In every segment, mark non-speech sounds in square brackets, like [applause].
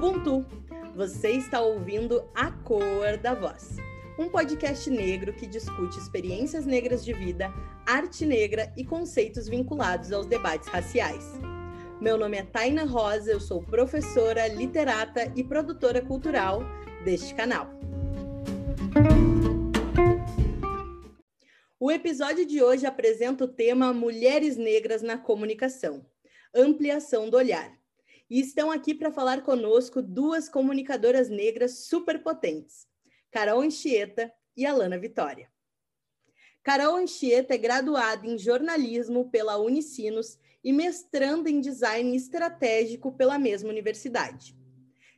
Ubuntu. Você está ouvindo A Cor da Voz, um podcast negro que discute experiências negras de vida, arte negra e conceitos vinculados aos debates raciais. Meu nome é Taina Rosa, eu sou professora, literata e produtora cultural deste canal. O episódio de hoje apresenta o tema Mulheres Negras na Comunicação Ampliação do Olhar. E estão aqui para falar conosco duas comunicadoras negras superpotentes, Carol Anchieta e Alana Vitória. Carol Anchieta é graduada em jornalismo pela Unicinos e mestrando em design estratégico pela mesma universidade.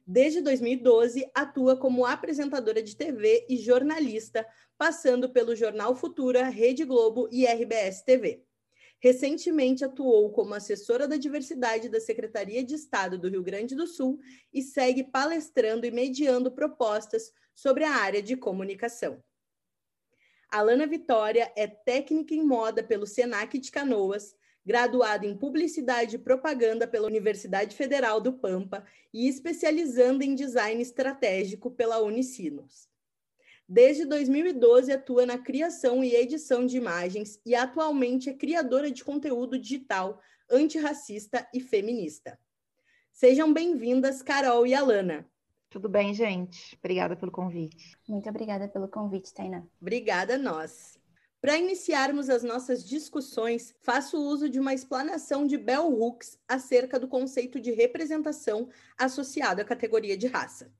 Desde 2012, atua como apresentadora de TV e jornalista, passando pelo Jornal Futura, Rede Globo e RBS TV. Recentemente atuou como assessora da diversidade da Secretaria de Estado do Rio Grande do Sul e segue palestrando e mediando propostas sobre a área de comunicação. Alana Vitória é técnica em moda pelo Senac de Canoas, graduada em Publicidade e Propaganda pela Universidade Federal do Pampa e especializando em Design Estratégico pela Unicinos. Desde 2012 atua na criação e edição de imagens e atualmente é criadora de conteúdo digital antirracista e feminista. Sejam bem-vindas, Carol e Alana. Tudo bem, gente? Obrigada pelo convite. Muito obrigada pelo convite, Tainá. Obrigada a nós. Para iniciarmos as nossas discussões, faço uso de uma explanação de Bell Hooks acerca do conceito de representação associado à categoria de raça.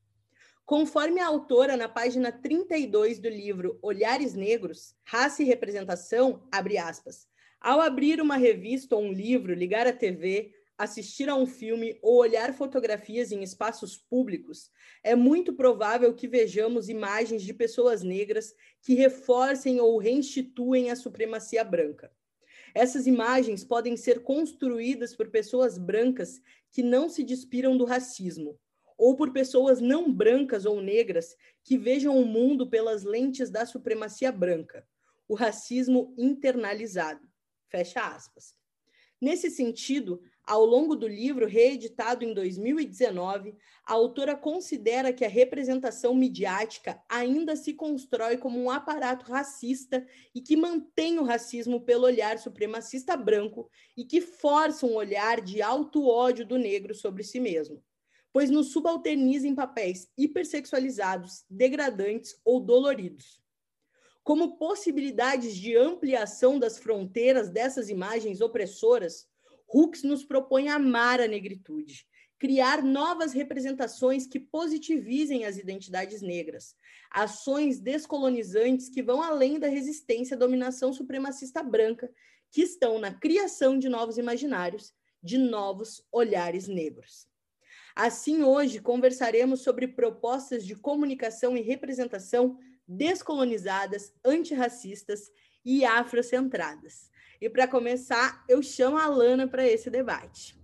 Conforme a autora, na página 32 do livro Olhares Negros, Raça e Representação, abre aspas, ao abrir uma revista ou um livro, ligar a TV, assistir a um filme ou olhar fotografias em espaços públicos, é muito provável que vejamos imagens de pessoas negras que reforcem ou reinstituem a supremacia branca. Essas imagens podem ser construídas por pessoas brancas que não se despiram do racismo, ou por pessoas não brancas ou negras que vejam o mundo pelas lentes da supremacia branca, o racismo internalizado. Fecha aspas. Nesse sentido, ao longo do livro, reeditado em 2019, a autora considera que a representação midiática ainda se constrói como um aparato racista e que mantém o racismo pelo olhar supremacista branco e que força um olhar de alto ódio do negro sobre si mesmo, pois nos subalterniza em papéis hipersexualizados, degradantes ou doloridos. Como possibilidades de ampliação das fronteiras dessas imagens opressoras, Hooks nos propõe amar a negritude, criar novas representações que positivizem as identidades negras, ações descolonizantes que vão além da resistência à dominação supremacista branca, que estão na criação de novos imaginários, de novos olhares negros. Assim, hoje conversaremos sobre propostas de comunicação e representação descolonizadas, antirracistas e afrocentradas. E para começar, eu chamo a Alana para esse debate.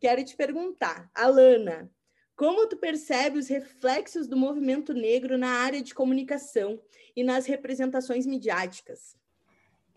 Quero te perguntar, Alana, como tu percebe os reflexos do movimento negro na área de comunicação e nas representações midiáticas?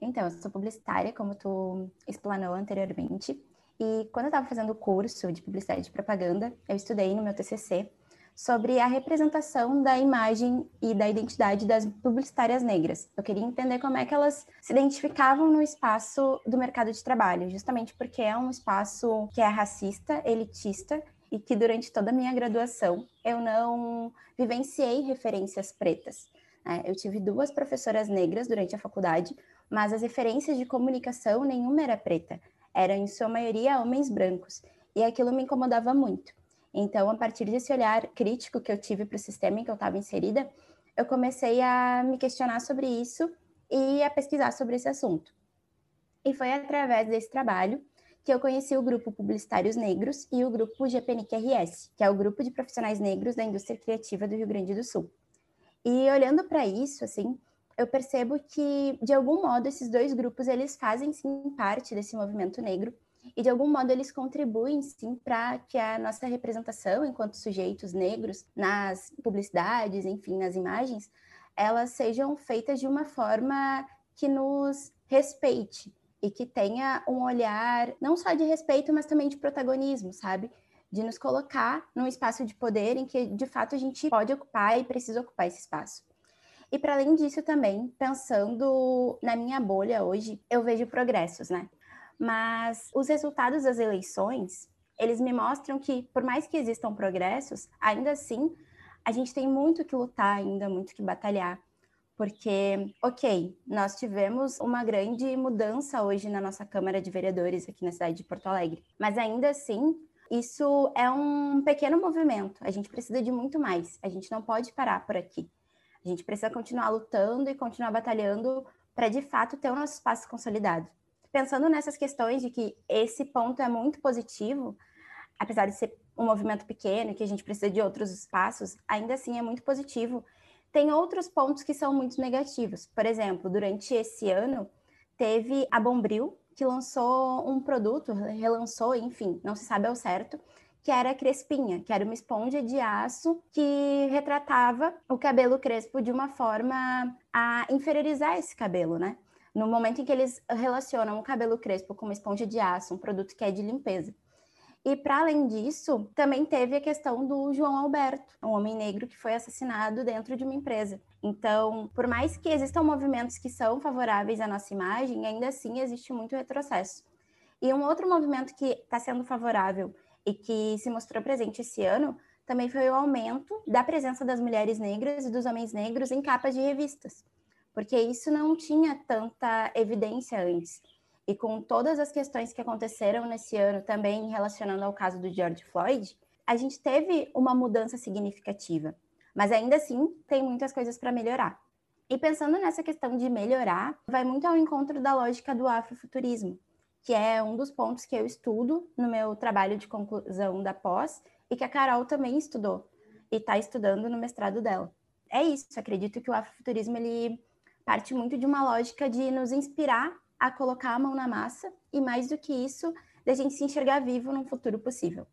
Então, eu sou publicitária, como tu explanou anteriormente, e quando eu estava fazendo o curso de publicidade e propaganda, eu estudei no meu TCC sobre a representação da imagem e da identidade das publicitárias negras. Eu queria entender como é que elas se identificavam no espaço do mercado de trabalho, justamente porque é um espaço que é racista, elitista e que durante toda a minha graduação eu não vivenciei referências pretas. Né? Eu tive duas professoras negras durante a faculdade, mas as referências de comunicação nenhuma era preta, eram em sua maioria homens brancos, e aquilo me incomodava muito. Então, a partir desse olhar crítico que eu tive para o sistema em que eu estava inserida, eu comecei a me questionar sobre isso e a pesquisar sobre esse assunto. E foi através desse trabalho que eu conheci o grupo Publicitários Negros e o grupo GPNIC RS, que é o grupo de profissionais negros da indústria criativa do Rio Grande do Sul. E olhando para isso, assim, eu percebo que de algum modo esses dois grupos eles fazem sim parte desse movimento negro e de algum modo eles contribuem sim para que a nossa representação enquanto sujeitos negros nas publicidades, enfim, nas imagens, elas sejam feitas de uma forma que nos respeite e que tenha um olhar não só de respeito, mas também de protagonismo, sabe? de nos colocar num espaço de poder em que, de fato, a gente pode ocupar e precisa ocupar esse espaço. E para além disso também, pensando na minha bolha hoje, eu vejo progressos, né? Mas os resultados das eleições, eles me mostram que, por mais que existam progressos, ainda assim, a gente tem muito que lutar ainda, muito que batalhar. Porque, ok, nós tivemos uma grande mudança hoje na nossa Câmara de Vereadores aqui na cidade de Porto Alegre, mas ainda assim, isso é um pequeno movimento. A gente precisa de muito mais. A gente não pode parar por aqui. A gente precisa continuar lutando e continuar batalhando para de fato ter o nosso espaço consolidado. Pensando nessas questões de que esse ponto é muito positivo, apesar de ser um movimento pequeno que a gente precisa de outros espaços, ainda assim é muito positivo. Tem outros pontos que são muito negativos. Por exemplo, durante esse ano, teve a Bombril, que lançou um produto, relançou, enfim, não se sabe ao certo, que era crespinha, que era uma esponja de aço que retratava o cabelo crespo de uma forma a inferiorizar esse cabelo, né? No momento em que eles relacionam o cabelo crespo com uma esponja de aço, um produto que é de limpeza. E para além disso, também teve a questão do João Alberto, um homem negro que foi assassinado dentro de uma empresa. Então, por mais que existam movimentos que são favoráveis à nossa imagem, ainda assim existe muito retrocesso. E um outro movimento que está sendo favorável e que se mostrou presente esse ano também foi o aumento da presença das mulheres negras e dos homens negros em capas de revistas, porque isso não tinha tanta evidência antes. E com todas as questões que aconteceram nesse ano, também relacionando ao caso do George Floyd, a gente teve uma mudança significativa, mas ainda assim tem muitas coisas para melhorar. E pensando nessa questão de melhorar, vai muito ao encontro da lógica do afrofuturismo, que é um dos pontos que eu estudo no meu trabalho de conclusão da pós e que a Carol também estudou e está estudando no mestrado dela. É isso, acredito que o afrofuturismo ele parte muito de uma lógica de nos inspirar a colocar a mão na massa e mais do que isso, da gente se enxergar vivo num futuro possível.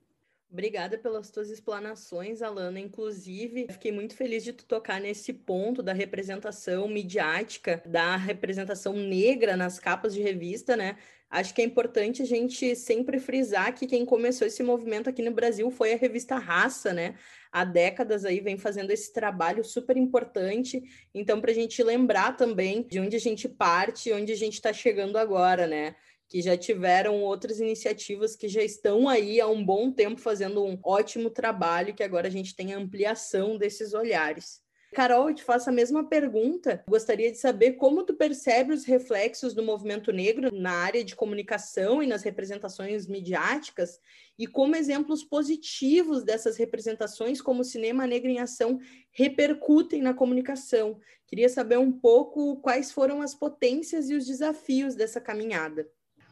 Obrigada pelas tuas explanações, Alana. Inclusive, fiquei muito feliz de tu tocar nesse ponto da representação midiática, da representação negra nas capas de revista, né? Acho que é importante a gente sempre frisar que quem começou esse movimento aqui no Brasil foi a revista Raça, né? Há décadas aí vem fazendo esse trabalho super importante. Então, para a gente lembrar também de onde a gente parte onde a gente está chegando agora, né? Que já tiveram outras iniciativas que já estão aí há um bom tempo fazendo um ótimo trabalho, que agora a gente tem a ampliação desses olhares. Carol, eu te faço a mesma pergunta. Gostaria de saber como tu percebe os reflexos do movimento negro na área de comunicação e nas representações midiáticas e como exemplos positivos dessas representações, como o cinema negro em ação, repercutem na comunicação. Queria saber um pouco quais foram as potências e os desafios dessa caminhada.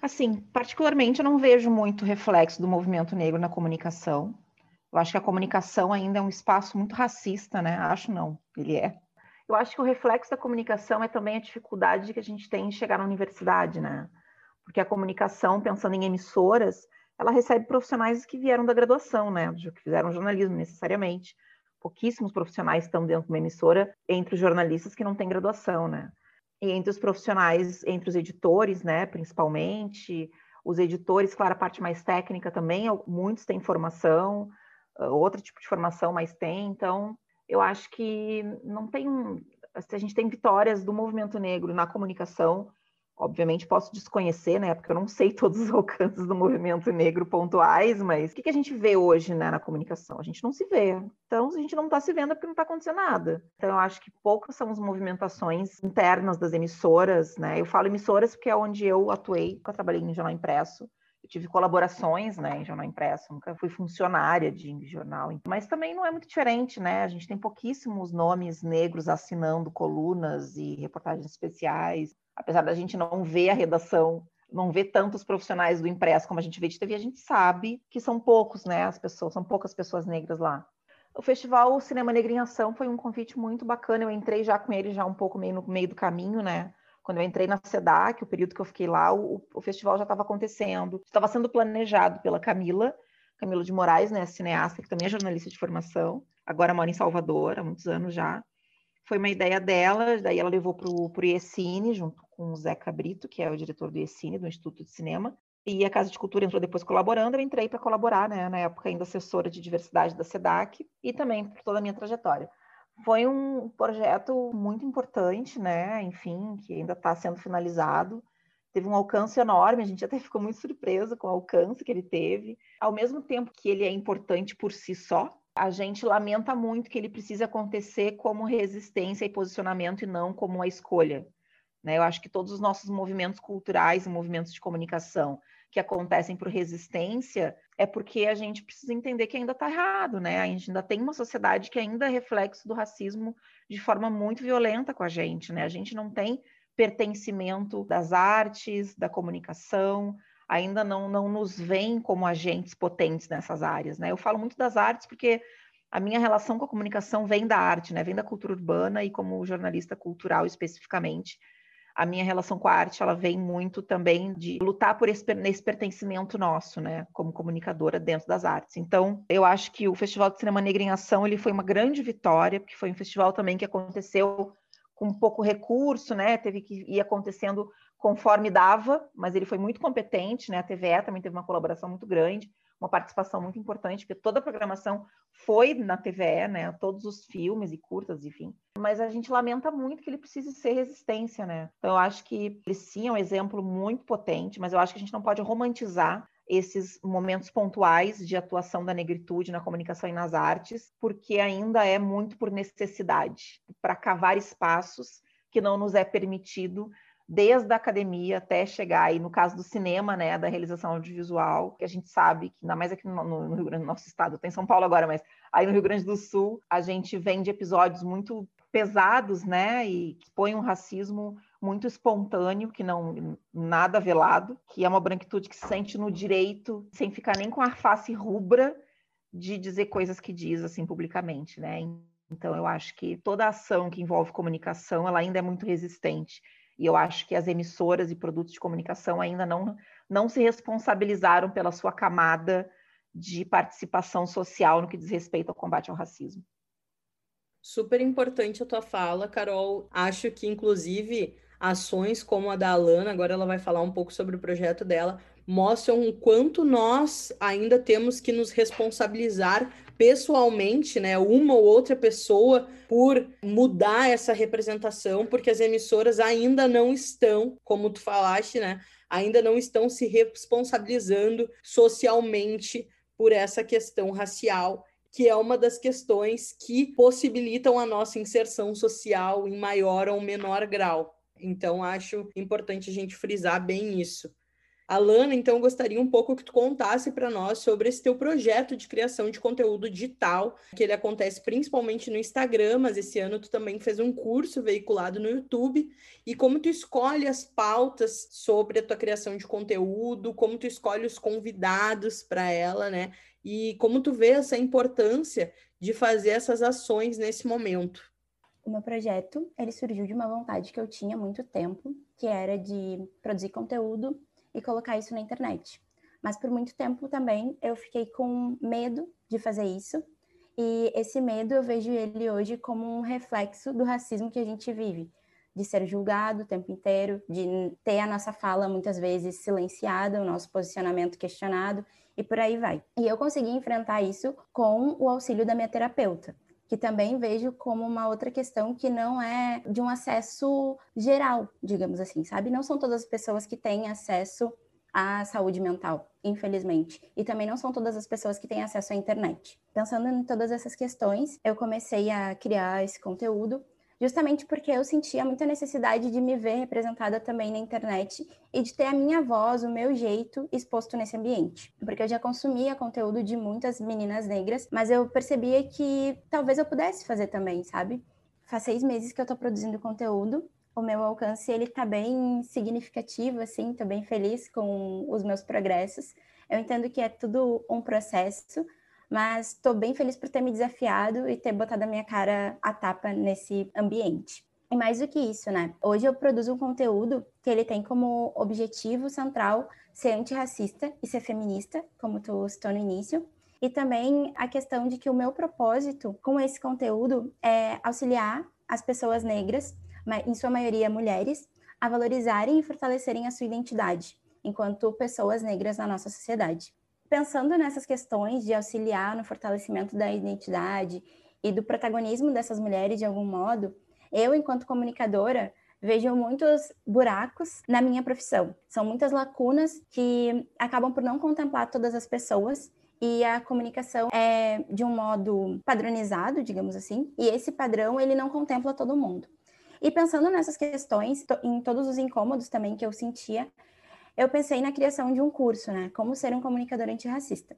Assim, particularmente, eu não vejo muito reflexo do movimento negro na comunicação. Eu acho que a comunicação ainda é um espaço muito racista, né? Acho não, ele é. Eu acho que o reflexo da comunicação é também a dificuldade que a gente tem em chegar na universidade, né? Porque a comunicação, pensando em emissoras, ela recebe profissionais que vieram da graduação, né? Que fizeram jornalismo necessariamente. Pouquíssimos profissionais estão dentro de uma emissora entre os jornalistas que não têm graduação, né? E entre os profissionais, entre os editores, né, principalmente, os editores, claro, a parte mais técnica também, muitos têm formação, ah, outro tipo de formação, mas tem, então eu acho que não tem, a gente tem vitórias do movimento negro na comunicação, Obviamente posso desconhecer, né? Porque eu não sei [laughs] todos os alcances do movimento negro pontuais, mas o que, que a gente vê hoje né, na comunicação? A gente não se vê. Então, a gente não está se vendo é porque não está acontecendo nada. Então, eu acho que poucas são as movimentações internas das emissoras, né? Eu falo emissoras porque é onde eu atuei, nunca trabalhei em jornal impresso. Eu tive colaborações né, em jornal impresso, nunca fui funcionária de jornal, mas também não é muito diferente, né? A gente tem pouquíssimos nomes negros assinando colunas e reportagens especiais apesar da gente não ver a redação, não ver tantos profissionais do impresso como a gente vê de TV, a gente sabe que são poucos, né? As pessoas, são poucas pessoas negras lá. O festival Cinema Negra em Ação foi um convite muito bacana. Eu entrei já com ele já um pouco meio no meio do caminho, né? Quando eu entrei na SEDAC, o período que eu fiquei lá, o, o festival já estava acontecendo. Estava sendo planejado pela Camila, Camila de Moraes, né, cineasta, que também é jornalista de formação, agora mora em Salvador há muitos anos já. Foi uma ideia dela, daí ela levou para o IECINE, junto com o Zeca Brito, que é o diretor do IECINE, do Instituto de Cinema. e a Casa de Cultura entrou depois colaborando, eu entrei para colaborar, né, na época ainda assessora de diversidade da SEDAC, e também por toda a minha trajetória. Foi um projeto muito importante, né, enfim, que ainda está sendo finalizado, teve um alcance enorme, a gente até ficou muito surpresa com o alcance que ele teve. Ao mesmo tempo que ele é importante por si só, a gente lamenta muito que ele precise acontecer como resistência e posicionamento e não como uma escolha. Né? Eu acho que todos os nossos movimentos culturais e movimentos de comunicação que acontecem por resistência é porque a gente precisa entender que ainda está errado, né? A gente ainda tem uma sociedade que ainda é reflexo do racismo de forma muito violenta com a gente, né? A gente não tem pertencimento das artes, da comunicação, ainda não, não nos veem como agentes potentes nessas áreas, né? Eu falo muito das artes porque a minha relação com a comunicação vem da arte, né? Vem da cultura urbana e como jornalista cultural especificamente, a minha relação com a arte ela vem muito também de lutar por esse, pertencimento nosso, né, como comunicadora dentro das artes. Então, eu acho que o Festival de Cinema Negro em Ação ele foi uma grande vitória, porque foi um festival também que aconteceu com pouco recurso, né? Teve que ir acontecendo conforme dava, mas ele foi muito competente, né? A TVE também teve uma colaboração muito grande, uma participação muito importante, porque toda a programação foi na TVE, né? Todos os filmes e curtas, enfim. Mas a gente lamenta muito que ele precise ser resistência, né? Então eu acho que ele sim é um exemplo muito potente, mas eu acho que a gente não pode romantizar esses momentos pontuais de atuação da negritude na comunicação e nas artes, porque ainda é muito por necessidade, para cavar espaços que não nos é permitido desde a academia até chegar aí no caso do cinema, né, da realização audiovisual, que a gente sabe que ainda mais aqui no, no Rio Grande do nosso estado, tem São Paulo agora, mas aí no Rio Grande do Sul a gente vem de episódios muito pesados, né, e que põem um racismo muito espontâneo, que não nada velado, que é uma branquitude que se sente no direito, sem ficar nem com a face rubra, de dizer coisas que diz assim publicamente, né? Então eu acho que toda ação que envolve comunicação, ela ainda é muito resistente. E eu acho que as emissoras e produtos de comunicação ainda não não se responsabilizaram pela sua camada de participação social no que diz respeito ao combate ao racismo. Super importante a tua fala, Carol. Acho que, inclusive, ações como a da Alana, agora ela vai falar um pouco sobre o projeto dela, mostram o quanto nós ainda temos que nos responsabilizar pessoalmente, né, uma ou outra pessoa por mudar essa representação, porque as emissoras ainda não estão, como tu falaste, né, ainda não estão se responsabilizando socialmente por essa questão racial que é uma das questões que possibilitam a nossa inserção social em maior ou menor grau. Então, acho importante a gente frisar bem isso. Alana, então, gostaria um pouco que tu contasse para nós sobre esse teu projeto de criação de conteúdo digital, que ele acontece principalmente no Instagram, mas esse ano tu também fez um curso veiculado no YouTube, e como tu escolhe as pautas sobre a tua criação de conteúdo, como tu escolhe os convidados para ela, né? E como tu vê essa importância de fazer essas ações nesse momento o meu projeto ele surgiu de uma vontade que eu tinha há muito tempo, que era de produzir conteúdo e colocar isso na internet. Mas por muito tempo também eu fiquei com medo de fazer isso. E esse medo eu vejo ele hoje como um reflexo do racismo que a gente vive, de ser julgado o tempo inteiro, de ter a nossa fala muitas vezes silenciada, o nosso posicionamento questionado e por aí vai. E eu consegui enfrentar isso com o auxílio da minha terapeuta que também vejo como uma outra questão que não é de um acesso geral, digamos assim, sabe? Não são todas as pessoas que têm acesso à saúde mental, infelizmente. E também não são todas as pessoas que têm acesso à internet. Pensando em todas essas questões, eu comecei a criar esse conteúdo justamente porque eu sentia muita necessidade de me ver representada também na internet e de ter a minha voz, o meu jeito exposto nesse ambiente. Porque eu já consumia conteúdo de muitas meninas negras, mas eu percebia que talvez eu pudesse fazer também, sabe? Faz seis meses que eu tô produzindo conteúdo, o meu alcance ele tá bem significativo, assim, tô bem feliz com os meus progressos. Eu entendo que é tudo um processo, mas estou bem feliz por ter me desafiado e ter botado a minha cara a tapa nesse ambiente. E mais do que isso, né? Hoje eu produzo um conteúdo que ele tem como objetivo central ser antirracista e ser feminista, como tu citou no início. E também a questão de que o meu propósito com esse conteúdo é auxiliar as pessoas negras, em sua maioria mulheres, a valorizarem e fortalecerem a sua identidade enquanto pessoas negras na nossa sociedade. Pensando nessas questões de auxiliar no fortalecimento da identidade e do protagonismo dessas mulheres de algum modo, eu, enquanto comunicadora, vejo muitos buracos na minha profissão. São muitas lacunas que acabam por não contemplar todas as pessoas e a comunicação é de um modo padronizado, digamos assim, e esse padrão ele não contempla todo mundo. E pensando nessas questões, em todos os incômodos também que eu sentia, eu pensei na criação de um curso, né? Como ser um comunicador antirracista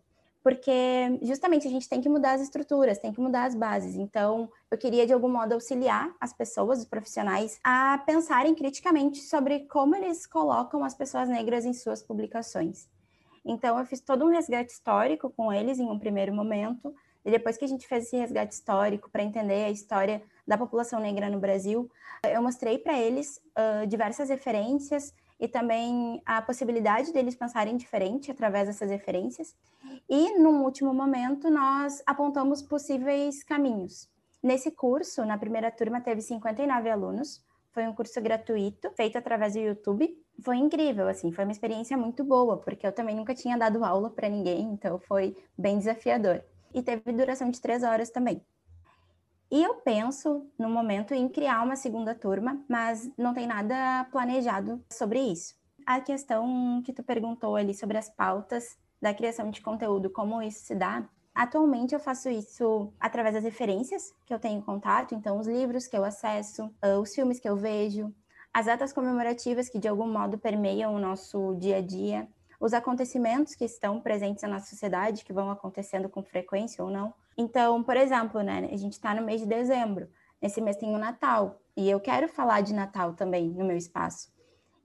porque justamente a gente tem que mudar as estruturas, tem que mudar as bases. Então, eu queria de algum modo auxiliar as pessoas, os profissionais, a pensarem criticamente sobre como eles colocam as pessoas negras em suas publicações. Então, eu fiz todo um resgate histórico com eles em um primeiro momento, e depois que a gente fez esse resgate histórico para entender a história da população negra no Brasil, eu mostrei para eles uh, diversas referências e também a possibilidade deles pensarem diferente através dessas referências. E, num último momento, nós apontamos possíveis caminhos. Nesse curso, na primeira turma, teve 59 alunos. Foi um curso gratuito, feito através do YouTube. Foi incrível, assim, foi uma experiência muito boa, porque eu também nunca tinha dado aula para ninguém, então foi bem desafiador. E teve duração de três horas também. E eu penso, no momento, em criar uma segunda turma, mas não tem nada planejado sobre isso. A questão que tu perguntou ali sobre as pautas da criação de conteúdo, como isso se dá, Atualmente eu faço isso através das referências que eu tenho contato, então os livros que eu acesso, ah, os filmes que eu vejo, as datas comemorativas que de algum modo permeiam o nosso dia a dia, os acontecimentos que estão presentes na nossa sociedade, que vão acontecendo com frequência ou não. Então, por exemplo, né, a gente está no mês de dezembro, nesse mês tem o Natal, e eu quero falar de Natal também no meu espaço.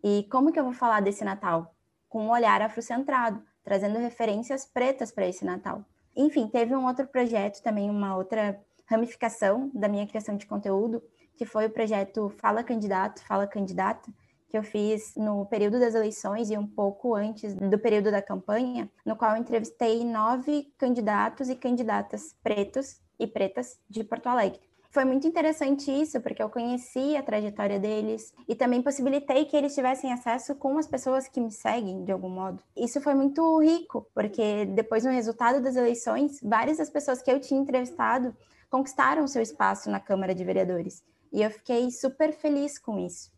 E como que eu vou falar desse Natal? Com um olhar afrocentrado, trazendo referências pretas para esse Natal. Enfim, teve um outro projeto também, uma outra ramificação da minha criação de conteúdo, que foi o projeto Fala Candidato, Fala Candidata, que eu fiz no período das eleições e um pouco antes do período da campanha, no qual entrevistei nove candidatos e candidatas pretos e pretas de Porto Alegre. Foi muito interessante isso, porque eu conheci a trajetória deles e também possibilitei que eles tivessem acesso com as pessoas que me seguem de algum modo. Isso foi muito rico, porque depois no resultado das eleições, várias das pessoas que eu tinha entrevistado conquistaram seu espaço na Câmara de Vereadores. E eu fiquei super feliz com isso.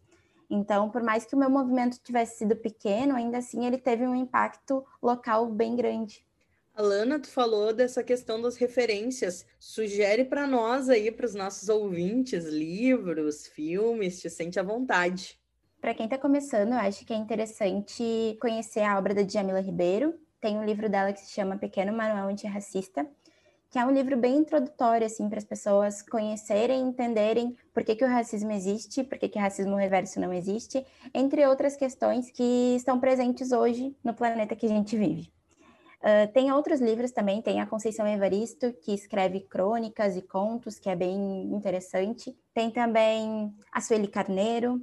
Então, por mais que o meu movimento tivesse sido pequeno, ainda assim ele teve um impacto local bem grande. Alana, tu falou dessa questão das referências. Sugere para nós aí, para os nossos ouvintes, livros, filmes, te sente à vontade. Para quem está começando, eu acho que é interessante conhecer a obra da Djamila Ribeiro. Tem um livro dela que se chama Pequeno Manual Antirracista, que é um livro bem introdutório, assim, para as pessoas conhecerem, entenderem por que, que o racismo existe, por que, que o racismo reverso não existe, entre outras questões que estão presentes hoje no planeta que a gente vive. Uh, tem outros livros também, tem a Conceição Evaristo, que escreve crônicas e contos, que é bem interessante. Tem também a Sueli Carneiro,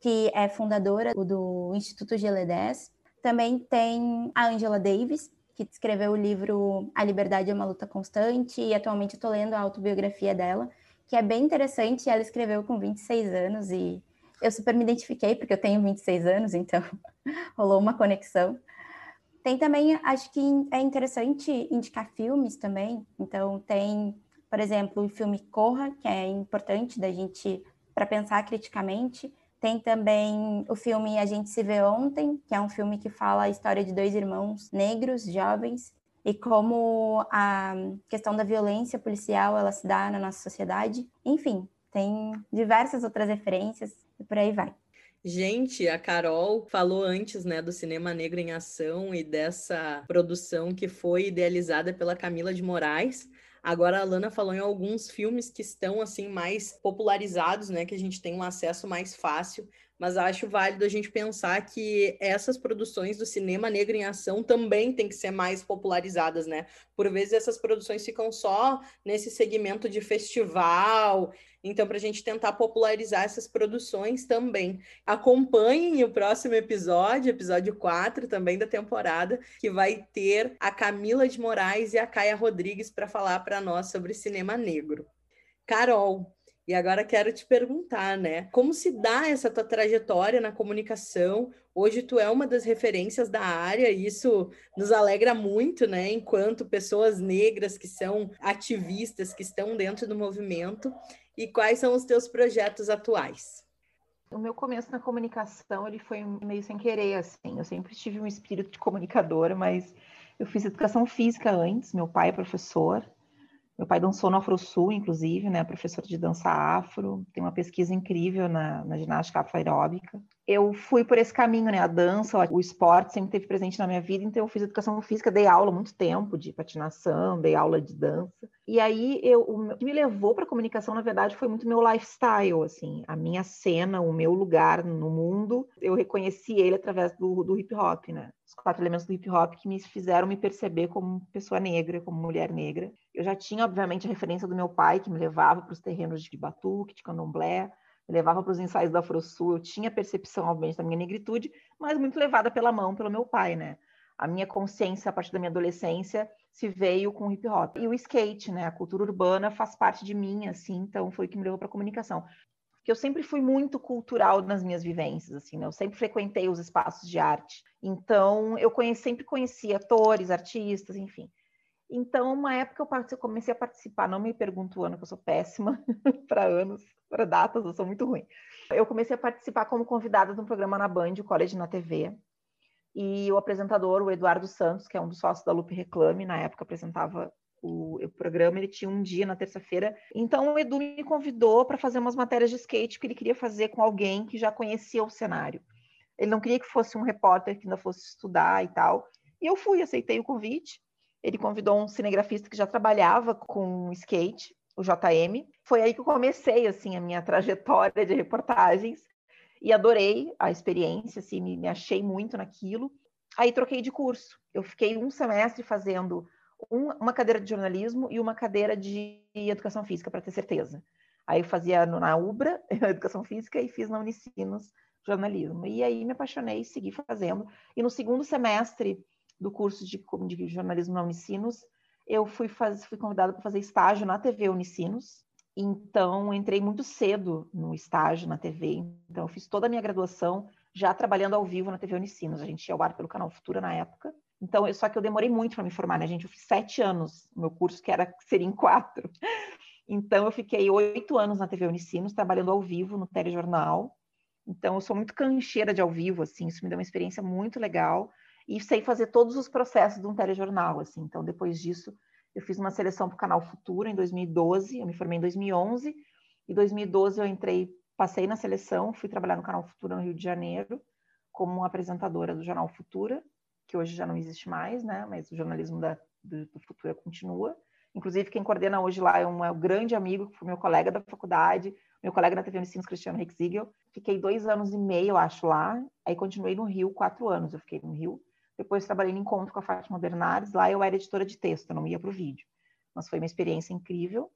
que é fundadora do Instituto GL10. Também tem a Angela Davis, que escreveu o livro A Liberdade é uma Luta Constante, e atualmente estou lendo a autobiografia dela, que é bem interessante. Ela escreveu com 26 anos e eu super me identifiquei, porque eu tenho 26 anos, então [laughs] rolou uma conexão. Tem também, acho que é interessante indicar filmes também. Então, tem, por exemplo, o filme Corra, que é importante da gente para pensar criticamente. Tem também o filme A Gente Se Vê Ontem, que é um filme que fala a história de dois irmãos negros, jovens, e como a questão da violência policial ela se dá na nossa sociedade. Enfim, tem diversas outras referências e por aí vai. Gente, a Carol falou antes, né, do Cinema Negro em Ação e dessa produção que foi idealizada pela Camila de Moraes. Agora a Lana falou em alguns filmes que estão assim mais popularizados, né, que a gente tem um acesso mais fácil, mas acho válido a gente pensar que essas produções do cinema negro em ação também tem que ser mais popularizadas, né? Por vezes essas produções ficam só nesse segmento de festival, então para a gente tentar popularizar essas produções também. Acompanhem o próximo episódio, episódio 4 também da temporada, que vai ter a Camila de Moraes e a Caia Rodrigues para falar para nós sobre cinema negro. Carol, E agora quero te perguntar, né? Como se dá essa tua trajetória na comunicação? Hoje tu é uma das referências da área e isso nos alegra muito, né? Enquanto pessoas negras que são ativistas, que estão dentro do movimento. E quais são os teus projetos atuais? O meu começo na comunicação, ele foi meio sem querer, assim. Eu sempre tive um espírito de comunicadora, mas eu fiz educação física antes. Meu pai é professor, meu pai dançou no Afro-Sul, inclusive, né? Professor de dança afro, tem uma pesquisa incrível na, na ginástica afroaeróbica. Eu fui por esse caminho, né? A dança, o esporte sempre esteve presente na minha vida, então eu fiz educação física, dei aula muito tempo de patinação, dei aula de dança. E aí eu, o que me levou para a comunicação, na verdade, foi muito meu lifestyle, assim, a minha cena, o meu lugar no mundo. Eu reconheci ele através do, do hip hop, né? Os quatro elementos do hip hop que me fizeram me perceber como pessoa negra, como mulher negra. Eu já tinha, obviamente, a referência do meu pai, que me levava para os terrenos de batuque, de candomblé, me levava para os ensaios da Afro-Sul. Eu tinha percepção, obviamente, da minha negritude, mas muito levada pela mão pelo meu pai, né? A minha consciência, a partir da minha adolescência, se veio com o hip hop. E o skate, né? A cultura urbana faz parte de mim, assim, então foi o que me levou para a comunicação. Porque eu sempre fui muito cultural nas minhas vivências, assim, né? Eu sempre frequentei os espaços de arte. Então, eu conheci, sempre conheci atores, artistas, enfim. Então, uma época eu comecei a participar, não me pergunto o ano, que eu sou péssima [laughs] para anos, para datas, eu sou muito ruim. Eu comecei a participar como convidada de um programa na Band, o College na TV, e o apresentador, o Eduardo Santos, que é um dos sócios da Lupe Reclame, na época apresentava o, o programa, ele tinha um dia na terça-feira. Então, o Edu me convidou para fazer umas matérias de skate que ele queria fazer com alguém que já conhecia o cenário. Ele não queria que fosse um repórter que ainda fosse estudar e tal. E eu fui, aceitei o convite ele convidou um cinegrafista que já trabalhava com skate, o JM. Foi aí que eu comecei assim a minha [laughs] trajetória de reportagens e adorei a experiência, assim, me, me achei muito naquilo. Aí troquei de curso. Eu fiquei um semestre fazendo um, uma cadeira de jornalismo e uma cadeira de educação física, para ter certeza. Aí eu fazia na UBRA, [laughs] educação física, e fiz na Unicinos jornalismo. E aí me apaixonei e segui fazendo. E no segundo semestre do curso de, de jornalismo na Unicinos, eu fui, faz, fui convidada para fazer estágio na TV Unicinos. Então, entrei muito cedo no estágio na TV. Então, eu fiz toda a minha graduação já trabalhando ao vivo na TV Unicinos. A gente ia ao ar pelo canal Futura na época. Então, eu, só que eu demorei muito para me formar, né, gente? Eu fiz sete anos, o meu curso que era seria em quatro. Então, eu fiquei oito anos na TV Unicinos, trabalhando ao vivo no telejornal. Então, eu sou muito cancheira de ao vivo, assim, isso me deu uma experiência muito legal e sei fazer todos os processos de um telejornal, assim. Então, depois disso, eu fiz uma seleção para o canal Futura em 2012, eu me formei em 2011, e 2012 eu entrei, passei na seleção, fui trabalhar no canal Futura no Rio de Janeiro, como apresentadora do jornal Futura, que hoje já não existe mais, né? Mas o jornalismo da, do, do continua. Inclusive, quem coordena hoje lá é um, é um grande amigo, que foi meu colega da faculdade, meu colega na TV Unicinos, Cristiano Rexigel. Fiquei dois anos e meio, acho, lá. Aí continuei no Rio, quatro anos eu fiquei no Rio. Depois trabalhei no encontro com a Fátima Bernardes, lá eu era editora de texto, eu não ia para o vídeo. Mas foi uma experiência incrível.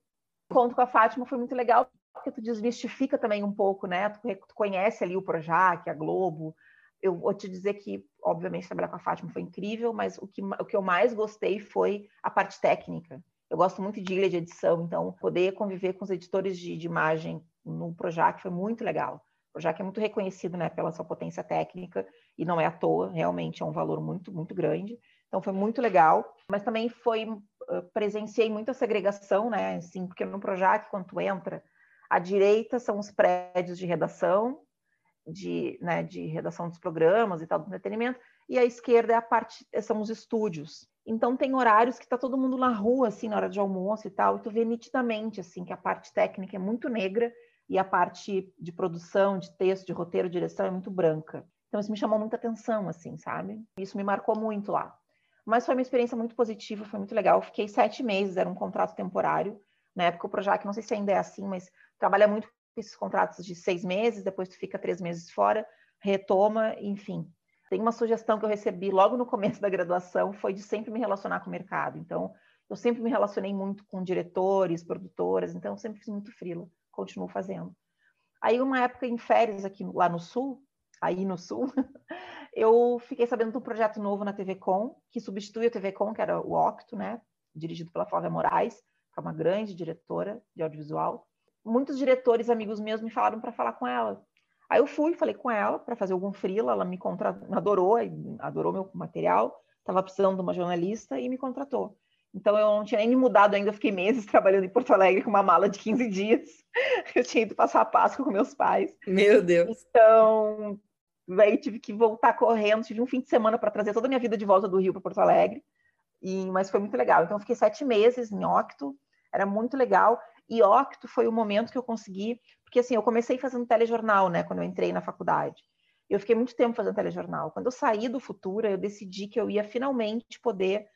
O encontro com a Fátima foi muito legal, porque tu desmistifica também um pouco, né? Tu, tu conhece ali o Projac, a Globo. Eu vou te dizer que, obviamente, trabalhar com a Fátima foi incrível, mas o que, o que eu mais gostei foi a parte técnica. Eu gosto muito de ilha de edição, então poder conviver com os editores de, de imagem no Projac foi muito legal já que é muito reconhecido né, pela sua potência técnica e não é à toa, realmente é um valor muito, muito grande. Então foi muito legal, mas também foi presenciei muita segregação, né? Assim, porque no Projac, quando tu entra, à direita são os prédios de redação, de, né, de redação dos programas e tal, do entretenimento, e à esquerda é a parte, são os estúdios. Então tem horários que está todo mundo na rua, assim, na hora de almoço e tal, e tu vê nitidamente, assim, que a parte técnica é muito negra e a parte de produção, de texto, de roteiro, direção é muito branca. Então isso me chamou muita atenção, assim, sabe? Isso me marcou muito lá. Mas foi uma experiência muito positiva, foi muito legal. fiquei sete meses, era um contrato temporário. Na época o Projac, não sei se ainda é assim, mas trabalha muito esses contratos de seis meses, depois tu fica três meses fora, retoma, enfim. Tem uma sugestão que eu recebi logo no começo da graduação, foi de sempre me relacionar com o mercado. Então, eu sempre me relacionei muito com diretores, produtoras, então sempre fiz muito frila continuo fazendo. Aí, uma época em férias aqui lá no Sul, aí no Sul, [laughs] eu fiquei sabendo de um projeto novo na TV Com, que substitui a TV Com, que era o Octo, né? Dirigido pela Flávia Moraes, que é uma grande diretora de audiovisual. Muitos diretores, amigos meus, me falaram para falar com ela. Aí eu fui, falei com ela para fazer algum freela, ela me contratou, adorou, adorou meu material, estava precisando de uma jornalista e me contratou. Então eu não tinha nem me mudado ainda, eu fiquei meses [laughs] trabalhando em Porto Alegre com uma mala de 15 dias. [laughs] Eu tinha ido passar a Páscoa com meus pais. Meu Deus. Então, aí tive que voltar correndo, tive um fim de semana para trazer toda a minha vida de volta do Rio para Porto Alegre. E, mas foi muito legal. Então, eu fiquei sete meses em Octo, era muito legal. E Octo foi o momento que eu consegui, porque assim, eu comecei fazendo telejornal, né, quando eu entrei na faculdade. Eu fiquei muito tempo fazendo telejornal. Quando eu saí do Futura, eu decidi que eu ia finalmente poder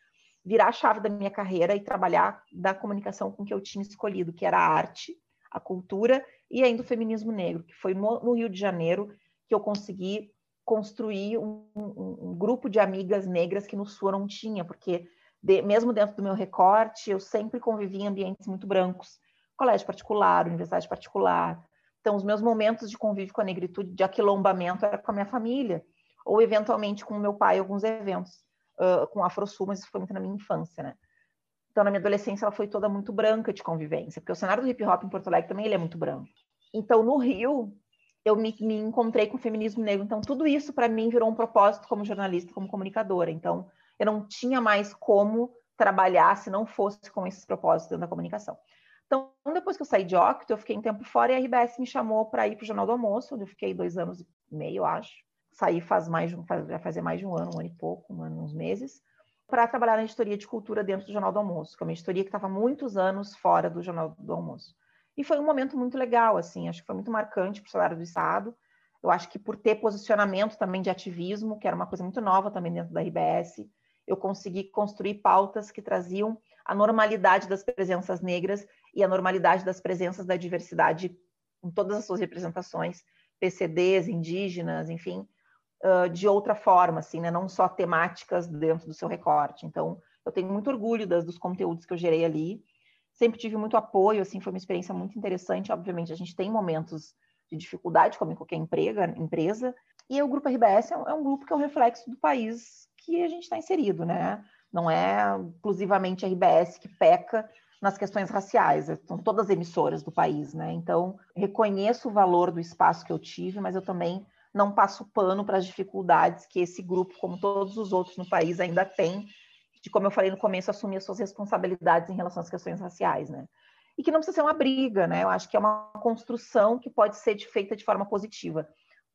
virar a chave da minha carreira e trabalhar da comunicação com que eu tinha escolhido, que era a arte, a cultura e ainda o feminismo negro, que foi no, Rio de Janeiro que eu consegui construir um, um, um, grupo de amigas negras que no Sul não tinha, porque de, mesmo dentro do meu recorte, eu sempre convivi em ambientes muito brancos, colégio particular, universidade particular. Então, os meus momentos de convívio com a negritude, de aquilombamento, era com a minha família, ou eventualmente com o meu pai, alguns eventos uh, com Afro-Sul, mas isso foi muito na minha infância, né? Então, na minha adolescência, ela foi toda muito branca de convivência, porque o cenário do hip hop em Porto Alegre também ele é muito branco. Então, no Rio, eu me, me encontrei com o feminismo negro. Então, tudo isso para mim virou um propósito como jornalista, como comunicadora. Então, eu não tinha mais como trabalhar se não fosse com esses propósitos dentro da comunicação. Então, depois que eu saí de Octo, eu fiquei um tempo fora e a RBS me chamou para ir para o Jornal do Almoço, onde eu fiquei dois anos e meio, acho. Saí faz mais, faz, fazer mais de um ano, um ano e pouco, um ano, uns meses, para trabalhar na editoria de cultura dentro do Jornal do Almoço, que é uma editoria que estava muitos anos fora do Jornal do Almoço. E foi um momento muito legal, assim, acho que foi muito marcante para o salário do Estado. Eu acho que por ter posicionamento também de ativismo, que era uma coisa muito nova também dentro da RBS, eu consegui construir pautas que traziam a normalidade das presenças negras e a normalidade das presenças da diversidade em todas as suas representações, PCDs, indígenas, enfim, de outra forma, assim, né? não só temáticas dentro do seu recorte. Então, eu tenho muito orgulho das, dos conteúdos que eu gerei ali sempre tive muito apoio, assim, foi uma experiência muito interessante. Obviamente, a gente tem momentos de dificuldade, como em qualquer emprega, empresa, e o Grupo RBS é um, é um grupo que é um reflexo do país que a gente está inserido, né? Não é exclusivamente a RBS que peca nas questões raciais, são todas emissoras do país, né? Então, reconheço o valor do espaço que eu tive, mas eu também não passo pano para as dificuldades que esse grupo, como todos os outros no país, ainda tem de, como eu falei no começo, assumir as suas responsabilidades em relação às questões raciais, né? E que não precisa ser uma briga, né? Eu acho que é uma construção que pode ser feita de forma positiva.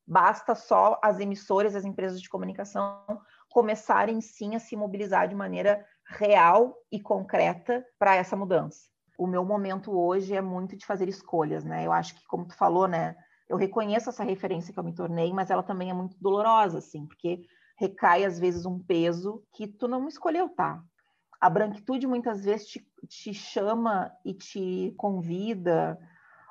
Basta só as emissoras, as empresas de comunicação começarem sim a se mobilizar de maneira real e concreta para essa mudança. O meu momento hoje é muito de fazer escolhas, né? Eu acho que, como tu falou, né? Eu reconheço essa referência que eu me tornei, mas ela também é muito dolorosa, assim, porque recai às vezes um peso que tu não escolheu, tá? A branquitude muitas vezes te, te chama e te convida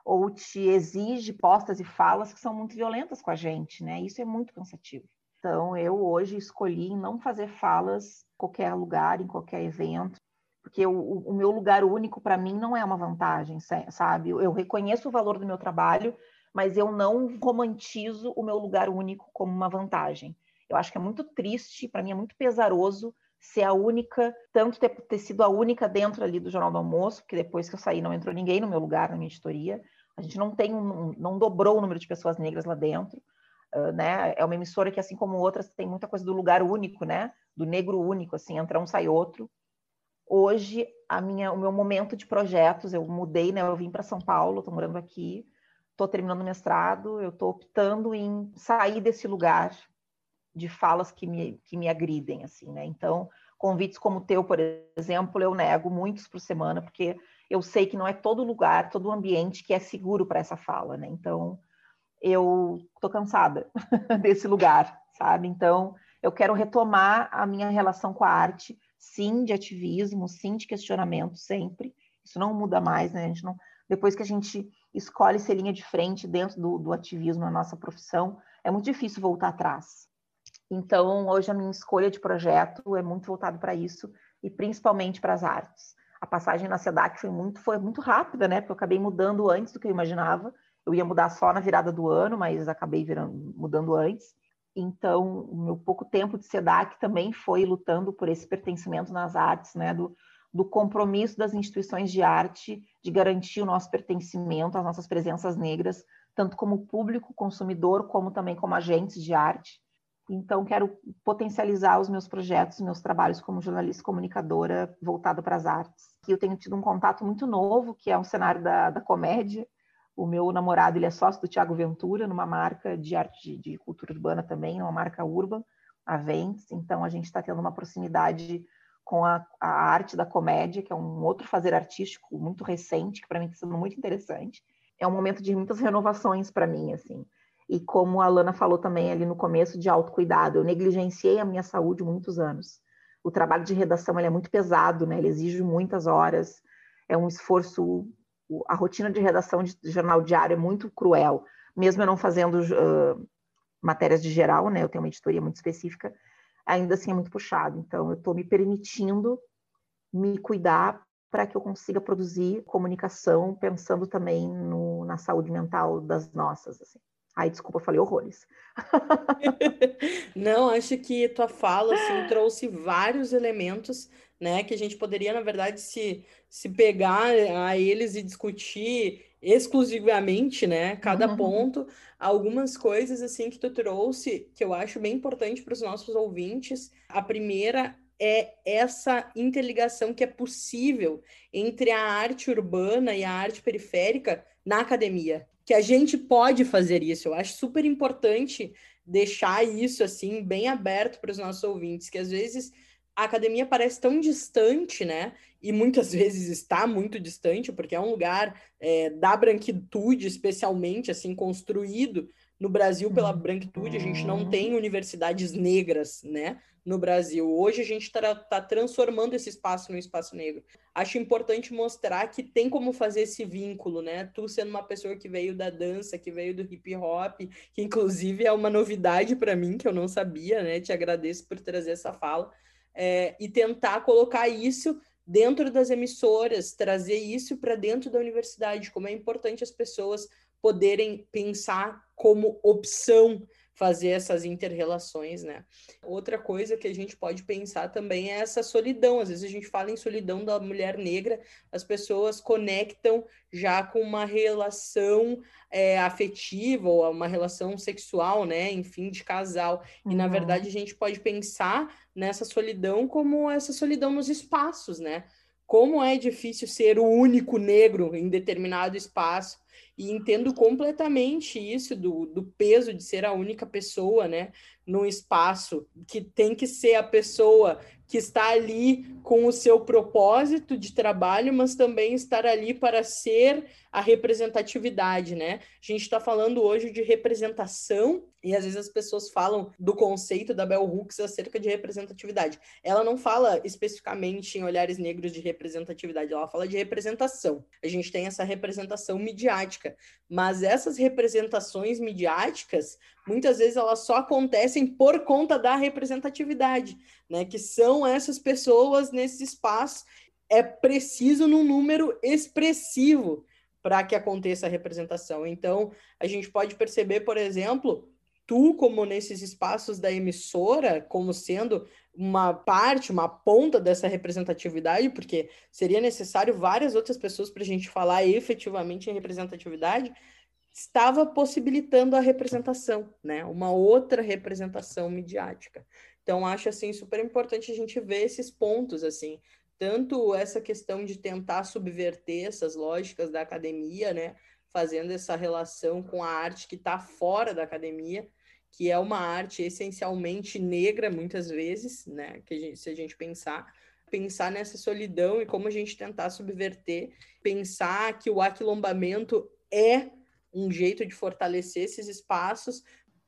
ou te exige postas e falas que são muito violentas com a gente, né? Isso é muito cansativo. Então, eu hoje escolhi não fazer falas em qualquer lugar, em qualquer evento, porque o, o meu lugar único para mim não é uma vantagem, sabe? Eu reconheço o valor do meu trabalho, mas eu não romantizo o meu lugar único como uma vantagem. Eu acho que é muito triste, para mim é muito pesaroso ser a única, tanto ter, ter, sido a única dentro ali do Jornal do Almoço, porque depois que eu saí não entrou ninguém no meu lugar, na minha editoria. A gente não tem, um, não dobrou o número de pessoas negras lá dentro, né? É uma emissora que, assim como outras, tem muita coisa do lugar único, né? Do negro único, assim, entra um, sai outro. Hoje, a minha, o meu momento de projetos, eu mudei, né? Eu vim para São Paulo, estou morando aqui, estou terminando o mestrado, eu estou optando em sair desse lugar de falas que me, que me agridem, assim, né? Então, convites como o teu, por exemplo, eu nego muitos por semana, porque eu sei que não é todo lugar, todo ambiente que é seguro para essa fala, né? Então, eu tô cansada [laughs] desse lugar, sabe? Então, eu quero retomar a minha relação com a arte, sim, de ativismo, sim, de questionamento, sempre. Isso não muda mais, né? A gente não... Depois que a gente escolhe ser linha de frente dentro do, do ativismo na nossa profissão, é muito difícil voltar atrás, então, hoje a minha escolha de projeto é muito voltado para isso e principalmente para as artes. A passagem na SEDAC foi muito, foi muito rápida, né? Porque eu acabei mudando antes do que eu imaginava. Eu ia mudar só na virada do ano, mas acabei virando, mudando antes. Então, o meu pouco tempo de SEDAC também foi lutando por esse pertencimento nas artes, né? Do, do compromisso das instituições de arte de garantir o nosso pertencimento, as nossas presenças negras, tanto como público consumidor, como também como agentes de arte. Então, quero potencializar os meus projetos, meus trabalhos como jornalista comunicadora voltada para as artes. E eu tenho tido um contato muito novo, que é um cenário da, da comédia. O meu namorado ele é sócio do Tiago Ventura, numa marca de arte de, cultura urbana também, uma marca urban, a Ventes. Então, a gente está tendo uma proximidade com a, a, arte da comédia, que é um outro fazer artístico muito recente, que para mim está sendo muito interessante. É um momento de muitas renovações para mim, assim. E como a Lana falou também ali no começo, de autocuidado, eu negligenciei a minha saúde muitos anos. O trabalho de redação é muito pesado, né? ele exige muitas horas, é um esforço. A rotina de redação de jornal diário é muito cruel, mesmo eu não fazendo uh, matérias de geral, né? eu tenho uma editoria muito específica, ainda assim é muito puxado. Então, eu estou me permitindo me cuidar para que eu consiga produzir comunicação pensando também no, na saúde mental das nossas. Assim. Ai, desculpa, falei horrores. [laughs] Não, acho que tua fala assim, trouxe vários elementos, né, que a gente poderia, na verdade, se, se pegar a eles e discutir exclusivamente, né, cada uhum. ponto, algumas coisas assim que tu trouxe que eu acho bem importante para os nossos ouvintes. A primeira é essa interligação que é possível entre a arte urbana e a arte periférica na academia, que a gente pode fazer isso. Eu acho super importante deixar isso assim bem aberto para os nossos ouvintes, que às vezes a academia parece tão distante, né? E muitas [laughs] vezes está muito distante, porque é um lugar é, da branquitude, especialmente assim construído no Brasil pela uhum. branquitude. A gente não tem universidades negras, né? no Brasil. Hoje a gente está tá transformando esse espaço no espaço negro. Acho importante mostrar que tem como fazer esse vínculo, né? Tu sendo uma pessoa que veio da dança, que veio do hip hop, que inclusive é uma novidade para mim que eu não sabia, né? Te agradeço por trazer essa fala é, e tentar colocar isso dentro das emissoras, trazer isso para dentro da universidade, como é importante as pessoas poderem pensar como opção fazer essas interrelações, né? Outra coisa que a gente pode pensar também é essa solidão. Às vezes a gente fala em solidão da mulher negra, as pessoas conectam já com uma relação é, afetiva ou uma relação sexual, né? Enfim, de casal. E uhum. na verdade a gente pode pensar nessa solidão como essa solidão nos espaços, né? Como é difícil ser o único negro em determinado espaço e entendo completamente isso do, do peso de ser a única pessoa, né, num espaço que tem que ser a pessoa que está ali com o seu propósito de trabalho, mas também estar ali para ser a representatividade, né? A gente está falando hoje de representação e às vezes as pessoas falam do conceito da Bell Hooks acerca de representatividade. Ela não fala especificamente em olhares negros de representatividade, ela fala de representação. A gente tem essa representação midiática, mas essas representações midiáticas, muitas vezes elas só acontecem por conta da representatividade, né? Que são essas pessoas nesses espaços. É preciso num número expressivo para que aconteça a representação. Então, a gente pode perceber, por exemplo, tu como nesses espaços da emissora, como sendo uma parte, uma ponta dessa representatividade, porque seria necessário várias outras pessoas para a gente falar efetivamente em representatividade, estava possibilitando a representação, né? Uma outra representação midiática. Então acho assim super importante a gente ver esses pontos assim, tanto essa questão de tentar subverter essas lógicas da academia, né? Fazendo essa relação com a arte que está fora da academia, que é uma arte essencialmente negra, muitas vezes, né? Que a gente, se a gente pensar, pensar nessa solidão e como a gente tentar subverter, pensar que o aquilombamento é um jeito de fortalecer esses espaços.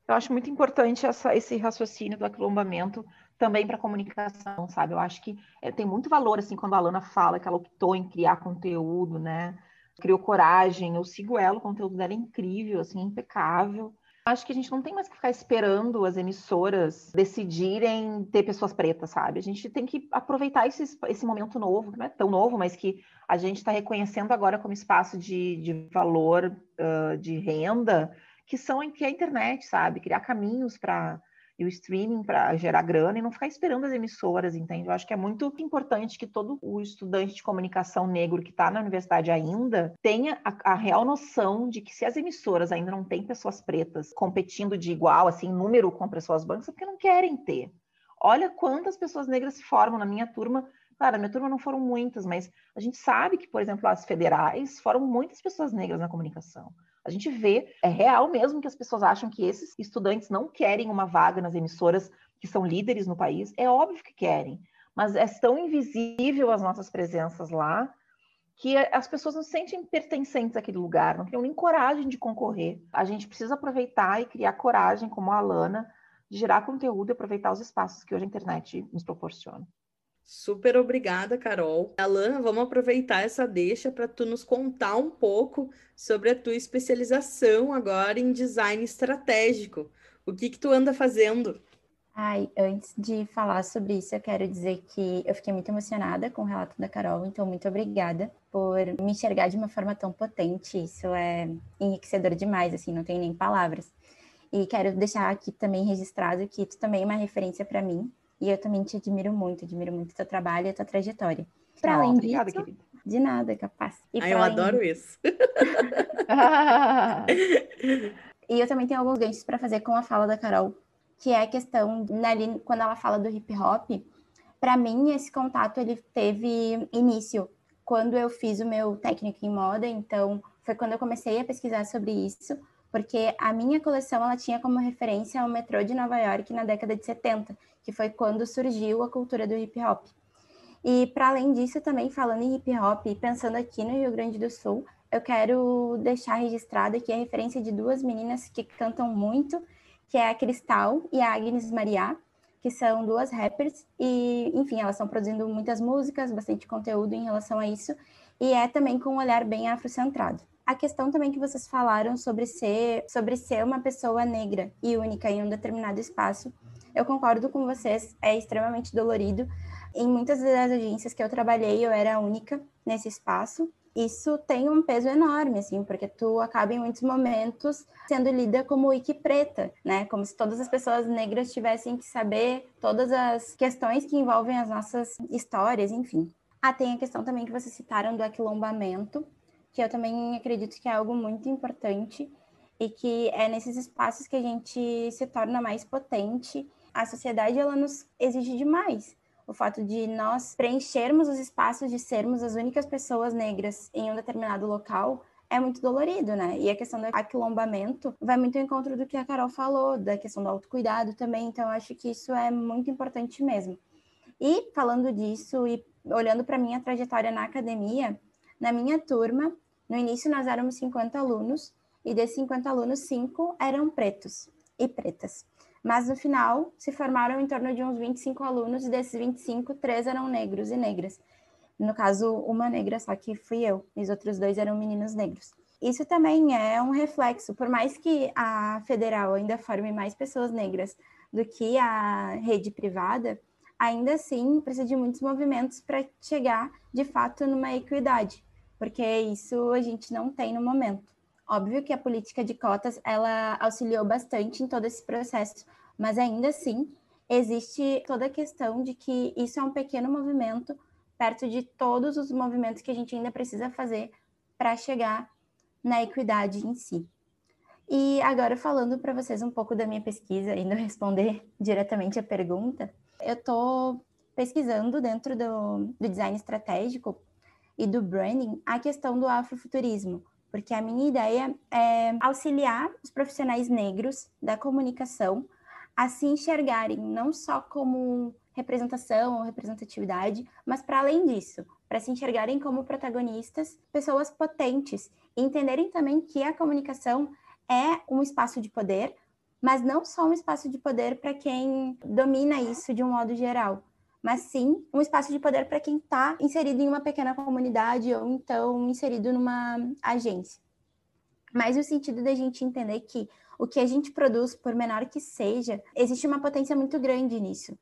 Eu acho muito importante essa, esse raciocínio do aquilombamento também para comunicação, sabe? Eu acho que é, tem muito valor, assim, quando a Alana fala que ela optou em criar conteúdo, né? Criou coragem, eu sigo ela, o conteúdo dela é incrível, assim, impecável. Acho que a gente não tem mais que ficar esperando as emissoras decidirem ter pessoas pretas, sabe? A gente tem que aproveitar esse, esse momento novo, que não é tão novo, mas que a gente está reconhecendo agora como espaço de, de valor, uh, de renda, que são que é a internet, sabe? Criar caminhos para e o streaming para gerar grana e não ficar esperando as emissoras, entende? Eu acho que é muito importante que todo o estudante de comunicação negro que está na universidade ainda tenha a, a, real noção de que se as emissoras ainda não têm pessoas pretas competindo de igual, assim, número com pessoas brancas, é porque não querem ter. Olha quantas pessoas negras se formam na minha turma. Claro, na minha turma não foram muitas, mas a gente sabe que, por exemplo, as federais foram muitas pessoas negras na comunicação. A gente vê, é real mesmo que as pessoas acham que esses estudantes não querem uma vaga nas emissoras que são líderes no país. É óbvio que querem, mas é tão invisível as nossas presenças lá que as pessoas não se sentem pertencentes àquele lugar, não têm nem coragem de concorrer. A gente precisa aproveitar e criar coragem, como a Alana, de gerar conteúdo e aproveitar os espaços que hoje a internet nos proporciona. Super obrigada, Carol. Alana, vamos aproveitar essa deixa para tu nos contar um pouco sobre a tua especialização agora em design estratégico. O que que tu anda fazendo? Ai, antes de falar sobre isso, eu quero dizer que eu fiquei muito emocionada com o relato da Carol, então muito obrigada por me enxergar de uma forma tão potente. Isso é enriquecedor demais, assim, não tem nem palavras. E quero deixar aqui também registrado que tu também é uma referência para mim, e eu também te admiro muito, admiro muito o teu trabalho e a tua trajetória. Para além obrigada, disso, querida. de nada, capaz. E ah, eu adoro [laughs] isso. e eu também tenho alguns ganchos para fazer com a fala da Carol, que é a questão, ali, quando ela fala do hip hop, para mim esse contato ele teve início quando eu fiz o meu técnico em moda, então foi quando eu comecei a pesquisar sobre isso, porque a minha coleção ela tinha como referência o metrô de Nova York na década de 70, que foi quando surgiu a cultura do hip hop. E para além disso, também falando em hip hop e pensando aqui no Rio Grande do Sul, eu quero deixar registrado aqui a referência de duas meninas que cantam muito, que é a Cristal e a Agnes Maria, que são duas rappers e, enfim, elas estão produzindo muitas músicas, bastante conteúdo em relação a isso, e é também com um olhar bem afrocentrado. A questão também que vocês falaram sobre ser, sobre ser uma pessoa negra e única em um determinado espaço eu concordo com vocês, é extremamente dolorido. Em muitas das agências que eu trabalhei, eu era única nesse espaço. Isso tem um peso enorme, assim, porque tu acaba em muitos momentos sendo lida como wiki preta, né? Como se todas as pessoas negras tivessem que saber todas as questões que envolvem as nossas histórias, enfim. Ah, tem a questão também que vocês citaram do aquilombamento, que eu também acredito que é algo muito importante e que é nesses espaços que a gente se torna mais potente a sociedade ela nos exige demais. O fato de nós preenchermos os espaços de sermos as únicas pessoas negras em um determinado local é muito dolorido, né? E a questão do aquilombamento vai muito ao encontro do que a Carol falou, da questão do autocuidado também. Então, acho que isso é muito importante mesmo. E falando disso e olhando para minha trajetória na academia, na minha turma, no início nós éramos 50 alunos e desses 50 alunos, cinco eram pretos e pretas. Mas no final se formaram em torno de uns 25 alunos e desses 25, três eram negros e negras. No caso, uma negra só que fui eu, e os outros dois eram meninos negros. Isso também é um reflexo, por mais que a federal ainda forme mais pessoas negras do que a rede privada, ainda assim precisa de muitos movimentos para chegar de fato numa equidade, porque isso a gente não tem no momento. Óbvio que a política de cotas ela auxiliou bastante em todo esse processo, mas ainda assim existe toda a questão de que isso é um pequeno movimento perto de todos os movimentos que a gente ainda precisa fazer para chegar na equidade em si. E agora falando para vocês um pouco da minha pesquisa, indo responder [laughs] diretamente a pergunta, eu estou pesquisando dentro do, do design estratégico e do branding a questão do afrofuturismo, porque a minha ideia é auxiliar os profissionais negros da comunicação a se enxergarem não só como representação ou representatividade, mas para além disso, para se enxergarem como protagonistas, pessoas potentes, e entenderem também que a comunicação é um espaço de poder, mas não só um espaço de poder para quem domina isso de um modo geral, mas sim um espaço de poder para quem está inserido em uma pequena comunidade ou então inserido numa agência. Mas no sentido da gente entender que o que a gente produz, por menor que seja, existe uma potência muito grande nisso.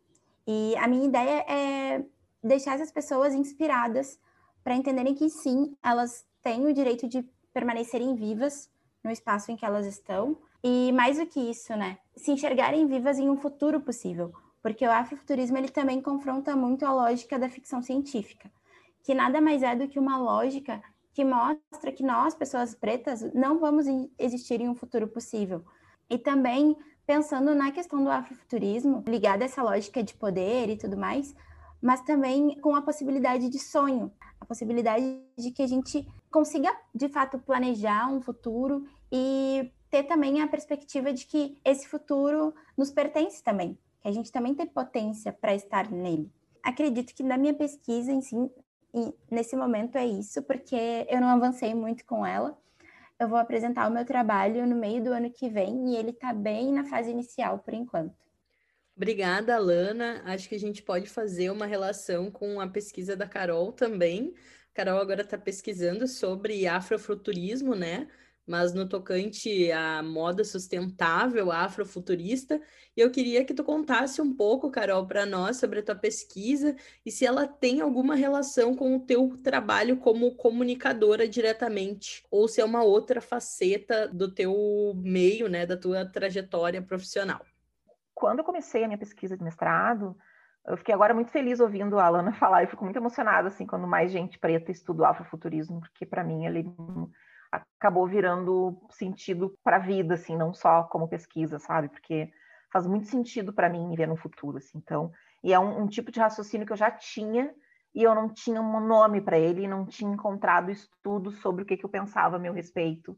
E a minha ideia é deixar essas pessoas inspiradas para entenderem que sim, elas têm o direito de permanecerem vivas no espaço em que elas estão, E mais do que isso, né? Se enxergarem vivas em um futuro possível, porque o afrofuturismo ele também confronta muito a lógica da ficção científica, que nada mais é do que uma lógica que mostra que nós, pessoas pretas, não vamos existir em um futuro possível. E também pensando na questão do afrofuturismo, ligada a essa lógica de poder e tudo mais, mas também com a possibilidade de sonho, a possibilidade de que a gente consiga, de fato, planejar um futuro e ter também a perspectiva de que esse futuro nos pertence também, que a gente também tem potência para estar nele. Acredito que na minha pesquisa, em si, nesse momento é isso, porque eu não avancei muito com ela. Eu vou apresentar o meu trabalho no meio do ano que vem e ele está bem na fase inicial por enquanto. Obrigada, Alana. Acho que a gente pode fazer uma relação com a pesquisa da Carol também. A Carol agora está pesquisando sobre afrofuturismo, né? Mas no tocante à moda sustentável, afrofuturista, e eu queria que tu contasse um pouco, Carol, para nós sobre a tua pesquisa e se ela tem alguma relação com o teu trabalho como comunicadora diretamente, ou se é uma outra faceta do teu meio, né, da tua trajetória profissional. Quando eu comecei a minha pesquisa de mestrado, eu fiquei agora muito feliz ouvindo a Alana [laughs] falar e fico muito emocionada assim quando mais gente preta estuda o afrofuturismo, porque para mim ele acabou virando sentido para a vida, assim, não só como pesquisa, sabe? Porque faz muito sentido para mim me ver no futuro, assim. Então, e é um, um, tipo de raciocínio que eu já tinha e eu não tinha um nome para ele, não tinha encontrado estudo sobre o que, que eu pensava a meu respeito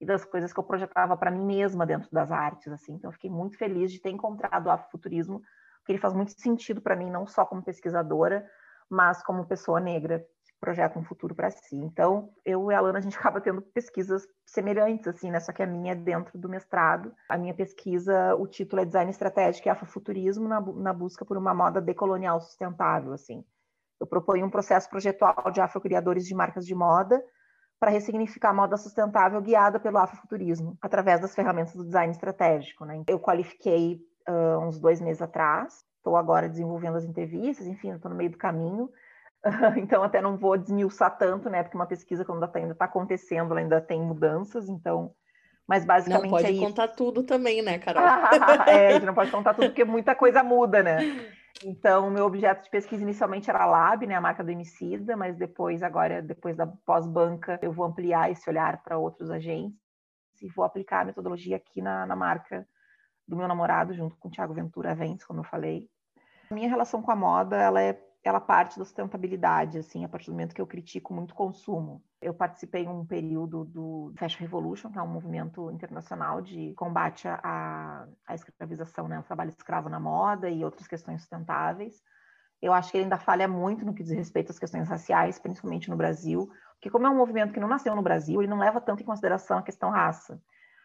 e das coisas que eu projetava para mim mesma dentro das artes, assim. Então, eu fiquei muito feliz de ter encontrado o afrofuturismo, porque ele faz muito sentido para mim, não só como pesquisadora, mas como pessoa negra projeta um futuro para si. Então, eu e a Alana, a gente [laughs] acaba tendo pesquisas semelhantes, assim, né? Só que a minha é dentro do mestrado. A minha pesquisa, o título é Design Estratégico e Afrofuturismo na, na busca por uma moda decolonial sustentável, assim. Eu proponho um processo projetual de afrocriadores de marcas de moda, para ressignificar a moda sustentável guiada pelo afrofuturismo, através das ferramentas do design estratégico. Né? Eu qualifiquei uh, uns dois meses atrás, estou agora desenvolvendo as entrevistas, enfim, estou no meio do caminho, [laughs] então até não vou desmiuçar tanto, né? Porque uma pesquisa quando ainda está acontecendo, ela ainda tem mudanças, então. Mas basicamente não pode é contar isso. tudo também, né, Carol? [laughs] é, a gente não pode contar tudo porque muita coisa muda, né? Então, meu objeto de pesquisa inicialmente era a Lab, né, a marca do Emicida, mas depois, agora, depois da pós-banca, eu vou ampliar esse olhar para outros agentes e vou aplicar a metodologia aqui na, na marca do meu namorado, junto com o Thiago Ventura Ventes, como eu falei. A minha relação com a moda, ela é ela parte da sustentabilidade, assim, a partir do momento que eu critico muito consumo. Eu participei em um período do Fashion Revolution, que é um movimento internacional de combate à, à escravização, né, ao trabalho escravo na moda e outras questões sustentáveis. Eu acho que ele ainda falha muito no que diz respeito às questões raciais, principalmente no Brasil, porque como é um movimento que não nasceu no Brasil, ele não leva tanto em consideração a questão raça.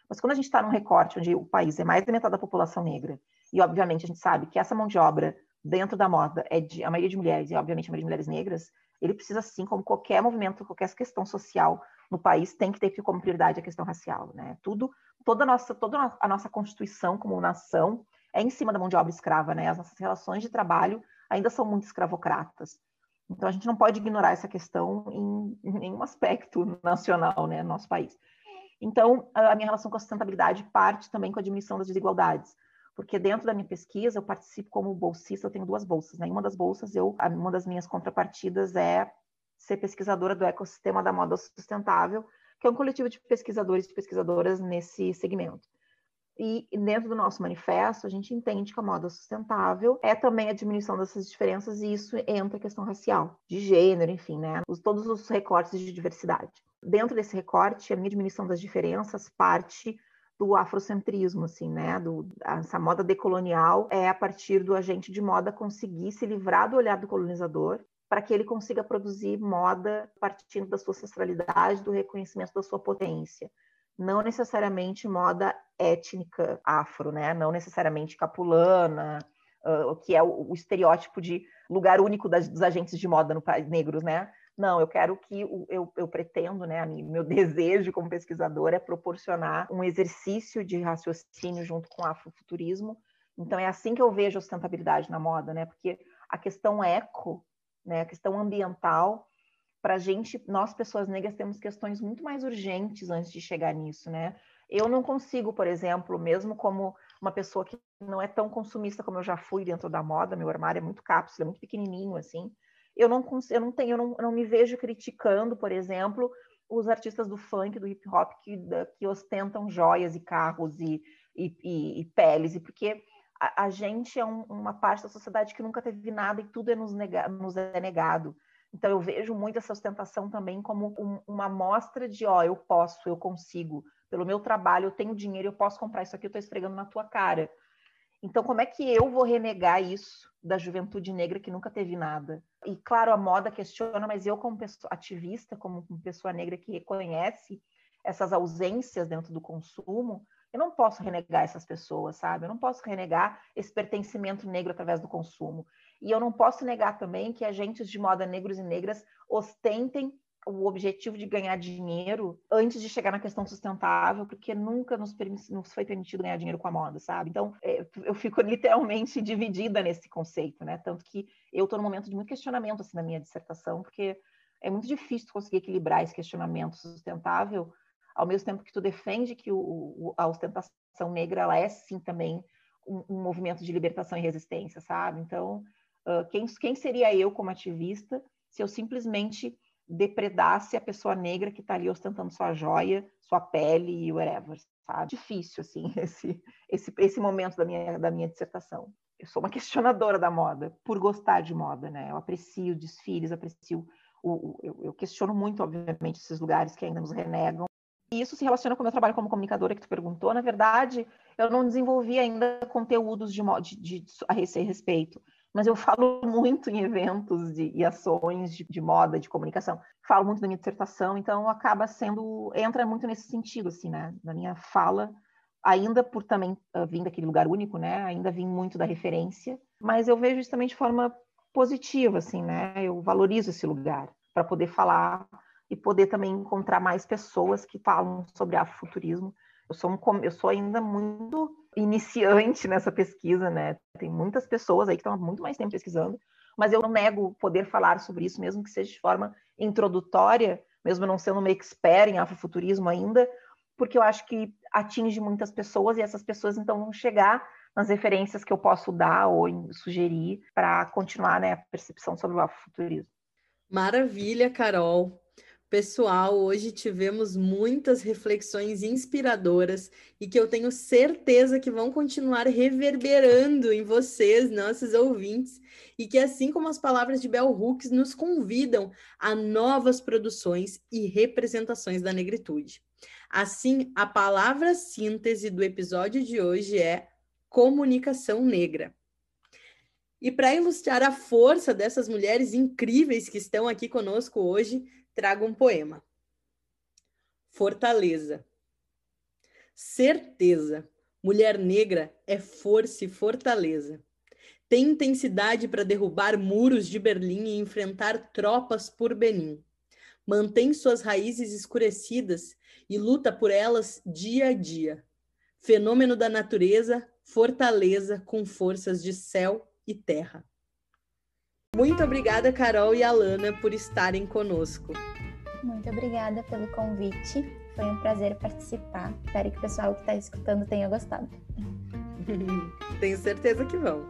Mas quando a gente está num recorte onde o país é mais de metade da população negra, e obviamente a gente sabe que essa mão de obra dentro da moda é de a maioria de mulheres, e obviamente a maioria de mulheres negras, ele precisa, assim como qualquer movimento, qualquer questão social no país, tem que ter como prioridade a questão racial, né? Tudo, toda a nossa, toda a nossa constituição como nação é em cima da mão de obra escrava, né? As nossas relações de trabalho ainda são muito escravocratas. Então a gente não pode ignorar essa questão em, em nenhum aspecto [laughs] nacional, né, no nosso país. Então a minha relação com a sustentabilidade parte também com a diminuição das desigualdades porque dentro da minha pesquisa eu participo como bolsista, eu tenho duas bolsas, né? Uma das bolsas eu, uma das minhas contrapartidas é ser pesquisadora do ecossistema da moda sustentável, que é um coletivo de pesquisadores e pesquisadoras nesse segmento. E dentro do nosso manifesto, a gente entende que a moda sustentável é também a diminuição dessas diferenças, e isso entra a questão racial, de gênero, enfim, né? Os, todos os recortes de diversidade. Dentro desse recorte, a minha diminuição das diferenças parte do afrocentrismo, assim, né? Do, essa moda decolonial é a partir do agente de moda conseguir se livrar do olhar do colonizador para que ele consiga produzir moda partindo da sua ancestralidade, do reconhecimento da sua potência. Não necessariamente moda étnica afro, né? Não necessariamente capulana, uh, que é o, o, estereótipo de lugar único das, dos agentes de moda no país negros, né? Não, eu quero que eu, eu pretendo, né? Meu [laughs] desejo como pesquisadora é proporcionar um exercício de raciocínio junto com o afrofuturismo. Então é assim que eu vejo a sustentabilidade na moda, né? Porque a questão eco, né? A questão ambiental, para a gente, nós pessoas negras temos questões muito mais urgentes antes de chegar nisso, né? Eu não consigo, por exemplo, mesmo como uma pessoa que não é tão consumista como eu já fui dentro da moda, meu armário é muito cápsula, é muito pequenininho assim. Eu não, eu não tenho, eu não, eu não me vejo criticando, por exemplo, os artistas do funk, do hip hop que, que ostentam joias e carros e, e, e, e peles, e porque a, a gente é um, uma parte da sociedade que nunca teve nada e tudo é nos, nega, nos é negado. Então eu vejo muito essa ostentação também como um, uma mostra de, ó, eu posso, eu consigo, pelo meu trabalho, eu tenho dinheiro, eu posso comprar isso aqui, eu estou esfregando na tua cara. Então como é que eu vou renegar isso da juventude negra que nunca teve nada? E claro, a moda questiona, mas eu como pessoa, ativista, como pessoa negra que reconhece essas ausências dentro do consumo, eu não posso renegar essas pessoas, sabe? Eu não posso renegar esse pertencimento negro através do consumo. E eu não posso negar também que agentes de moda negros e negras ostentem o objetivo de ganhar dinheiro antes de chegar na questão sustentável, porque nunca nos, nos, foi permitido ganhar dinheiro com a moda, sabe? Então, é, eu fico [laughs] literalmente dividida nesse conceito, né? Tanto que eu estou num momento de muito questionamento assim, na minha dissertação, porque é muito difícil conseguir equilibrar esse questionamento sustentável ao mesmo tempo que tu defende que o, o, a ostentação negra ela é sim também um, um, movimento de libertação e resistência, sabe? Então, uh, quem, quem seria eu como ativista se eu simplesmente depredasse a pessoa negra que está ali ostentando sua joia, sua pele e whatever, sabe? Difícil, assim, [laughs] esse, esse, esse momento da minha, da minha dissertação. Eu sou uma [laughs] questionadora da moda, por gostar de moda, né? Eu aprecio desfiles, aprecio o, o eu, eu, questiono muito, obviamente, esses lugares que ainda nos renegam, e isso se relaciona com o meu trabalho como comunicadora que tu perguntou. Na verdade, eu não desenvolvi ainda conteúdos de, de, de a esse respeito, mas eu falo [laughs] muito em eventos de, e ações de, de, moda, de comunicação. Falo muito da minha dissertação, então acaba sendo entra muito nesse sentido, assim, né? Na minha fala, ainda por também uh, vir daquele lugar único, né? Ainda vim muito da referência, mas eu vejo isso também de forma positiva, assim, né? Eu valorizo esse lugar para poder falar e poder também encontrar mais pessoas que falam sobre afrofuturismo. Eu sou, um, eu sou ainda muito iniciante nessa pesquisa, né? Tem muitas pessoas aí que estão há muito mais tempo pesquisando, mas eu não nego poder falar sobre isso, mesmo que seja de forma introdutória, mesmo não sendo uma expert em afrofuturismo ainda, porque eu acho que atinge muitas pessoas e essas pessoas então vão chegar nas referências que eu posso dar ou sugerir para continuar né, a percepção sobre o afrofuturismo. Maravilha, Carol. Pessoal, hoje tivemos muitas reflexões inspiradoras e que eu tenho certeza que vão continuar reverberando em vocês, nossos ouvintes, e que assim como as palavras de Bell Hooks nos convidam a novas produções e representações da negritude. Assim, a palavra síntese do episódio de hoje é comunicação negra. E para ilustrar a força dessas mulheres incríveis que estão aqui conosco hoje, trago um poema. Fortaleza. Certeza. Mulher negra é força e fortaleza. Tem intensidade para derrubar muros de Berlim e enfrentar tropas por Benin. Mantém suas raízes escurecidas e luta por elas dia a dia. Fenômeno da natureza, fortaleza com forças de céu e terra. Muito obrigada, Carol e Alana, por estarem conosco. Muito obrigada pelo convite. Foi um prazer participar. Espero que o pessoal que está escutando tenha gostado. [laughs] Tenho certeza que vão.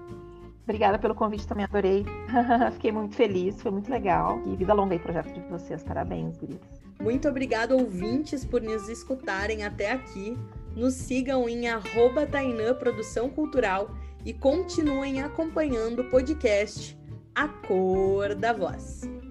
Obrigada pelo convite, também adorei. [laughs] Fiquei muito feliz, foi muito legal. E vida longa aí, projeto de vocês. Parabéns, gurias. Muito obrigada, ouvintes, por nos escutarem até aqui. Nos sigam em arroba Tainã Produção Cultural e continuem acompanhando o podcast a cor da voz.